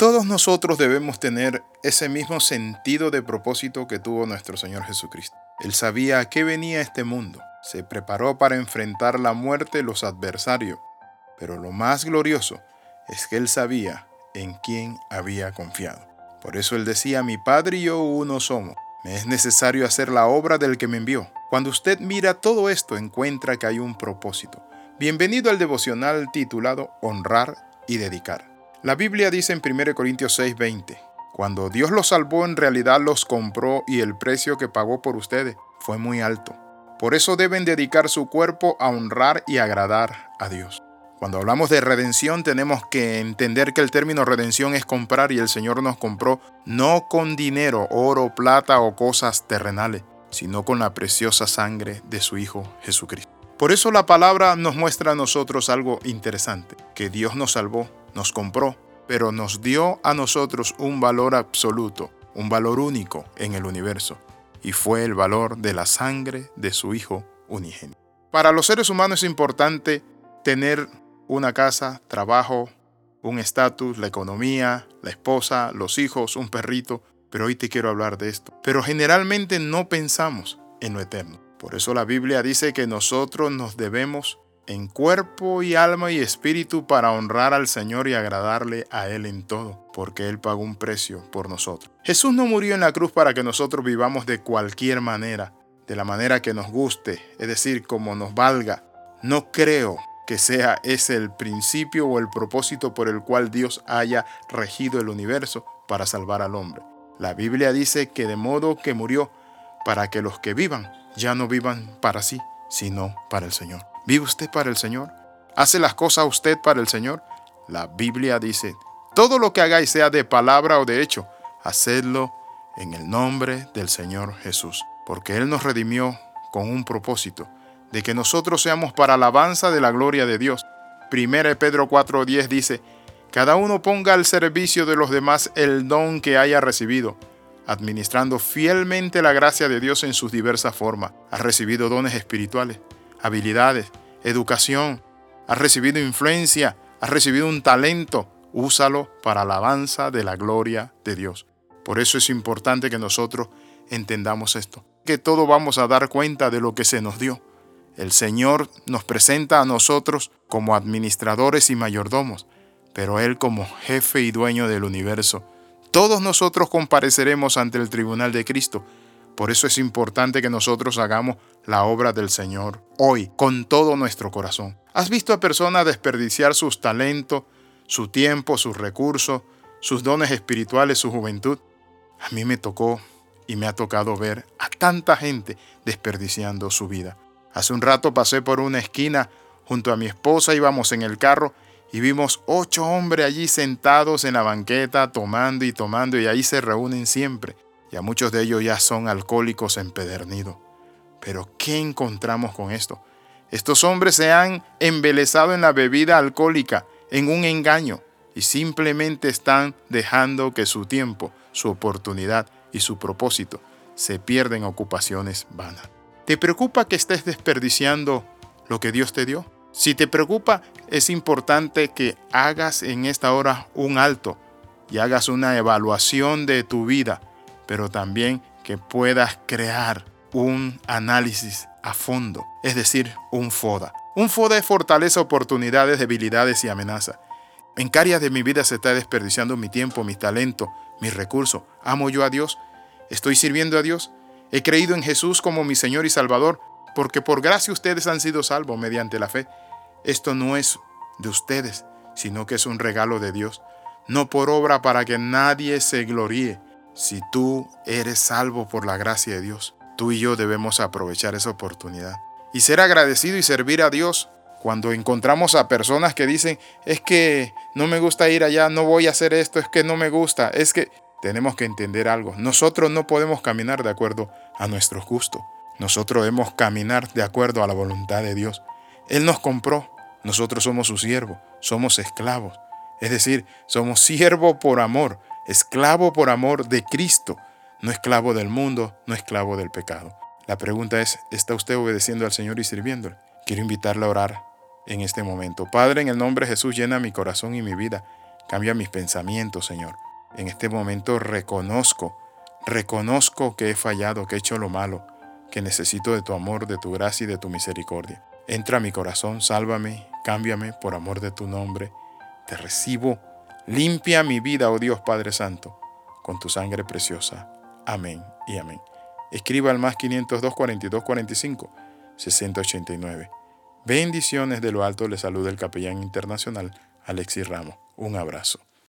Todos nosotros debemos tener ese mismo sentido de propósito que tuvo nuestro Señor Jesucristo. Él sabía a qué venía este mundo. Se preparó para enfrentar la muerte los adversarios. Pero lo más glorioso es que él sabía en quién había confiado. Por eso él decía, mi Padre y yo uno somos. Me es necesario hacer la obra del que me envió. Cuando usted mira todo esto, encuentra que hay un propósito. Bienvenido al devocional titulado Honrar y Dedicar. La Biblia dice en 1 Corintios 6:20, cuando Dios los salvó en realidad los compró y el precio que pagó por ustedes fue muy alto. Por eso deben dedicar su cuerpo a honrar y agradar a Dios. Cuando hablamos de redención tenemos que entender que el término redención es comprar y el Señor nos compró no con dinero, oro, plata o cosas terrenales, sino con la preciosa sangre de su Hijo Jesucristo. Por eso la palabra nos muestra a nosotros algo interesante, que Dios nos salvó, nos compró, pero nos dio a nosotros un valor absoluto, un valor único en el universo, y fue el valor de la sangre de su Hijo unigénito. Para los seres humanos es importante tener una casa, trabajo, un estatus, la economía, la esposa, los hijos, un perrito, pero hoy te quiero hablar de esto. Pero generalmente no pensamos en lo eterno. Por eso la Biblia dice que nosotros nos debemos en cuerpo y alma y espíritu para honrar al Señor y agradarle a Él en todo, porque Él pagó un precio por nosotros. Jesús no murió en la cruz para que nosotros vivamos de cualquier manera, de la manera que nos guste, es decir, como nos valga. No creo que sea ese el principio o el propósito por el cual Dios haya regido el universo para salvar al hombre. La Biblia dice que de modo que murió para que los que vivan ya no vivan para sí, sino para el Señor. ¿Vive usted para el Señor? ¿Hace las cosas usted para el Señor? La Biblia dice, todo lo que hagáis sea de palabra o de hecho, hacedlo en el nombre del Señor Jesús, porque Él nos redimió con un propósito de que nosotros seamos para alabanza de la gloria de Dios. 1 Pedro 4:10 dice, cada uno ponga al servicio de los demás el don que haya recibido, administrando fielmente la gracia de Dios en sus diversas formas. Has recibido dones espirituales, habilidades, educación, has recibido influencia, has recibido un talento, úsalo para alabanza de la gloria de Dios. Por eso es importante que nosotros entendamos esto, que todo vamos a dar cuenta de lo que se nos dio. El Señor nos presenta a nosotros como administradores y mayordomos, pero Él como jefe y dueño del universo. Todos nosotros compareceremos ante el tribunal de Cristo. Por eso es importante que nosotros hagamos la obra del Señor hoy, con todo nuestro corazón. ¿Has visto a personas desperdiciar sus talentos, su tiempo, sus recursos, sus dones espirituales, su juventud? A mí me tocó y me ha tocado ver a tanta gente desperdiciando su vida. Hace un rato pasé por una esquina junto a mi esposa, íbamos en el carro y vimos ocho hombres allí sentados en la banqueta tomando y tomando y ahí se reúnen siempre. Y a muchos de ellos ya son alcohólicos empedernidos. Pero ¿qué encontramos con esto? Estos hombres se han embelezado en la bebida alcohólica, en un engaño, y simplemente están dejando que su tiempo, su oportunidad y su propósito se pierden en ocupaciones vanas. ¿Te preocupa que estés desperdiciando lo que Dios te dio? Si te preocupa, es importante que hagas en esta hora un alto y hagas una evaluación de tu vida, pero también que puedas crear un análisis a fondo, es decir, un FODA. Un FODA es fortaleza, oportunidades, debilidades y amenaza. ¿En qué de mi vida se está desperdiciando mi tiempo, mi talento, mis recursos? ¿Amo yo a Dios? ¿Estoy sirviendo a Dios? He creído en Jesús como mi Señor y Salvador, porque por gracia ustedes han sido salvos mediante la fe. Esto no es de ustedes, sino que es un regalo de Dios, no por obra para que nadie se gloríe. Si tú eres salvo por la gracia de Dios, tú y yo debemos aprovechar esa oportunidad y ser agradecido y servir a Dios. Cuando encontramos a personas que dicen, es que no me gusta ir allá, no voy a hacer esto, es que no me gusta, es que tenemos que entender algo. Nosotros no podemos caminar de acuerdo a nuestro gusto. Nosotros debemos caminar de acuerdo a la voluntad de Dios. Él nos compró. Nosotros somos su siervo. Somos esclavos. Es decir, somos siervo por amor, esclavo por amor de Cristo, no esclavo del mundo, no esclavo del pecado. La pregunta es, ¿está usted obedeciendo al Señor y sirviéndole? Quiero invitarle a orar en este momento. Padre, en el nombre de Jesús, llena mi corazón y mi vida Cambia mis pensamientos, Señor. En este momento reconozco, reconozco que he fallado, que he hecho lo malo, que necesito de tu amor, de tu gracia y de tu misericordia. Entra a mi corazón, sálvame, cámbiame por amor de tu nombre. Te recibo. Limpia mi vida, oh Dios Padre Santo, con tu sangre preciosa. Amén y amén. Escriba al más 502 42 45 689. Bendiciones de lo alto, le saluda el capellán internacional Alexis Ramos. Un abrazo.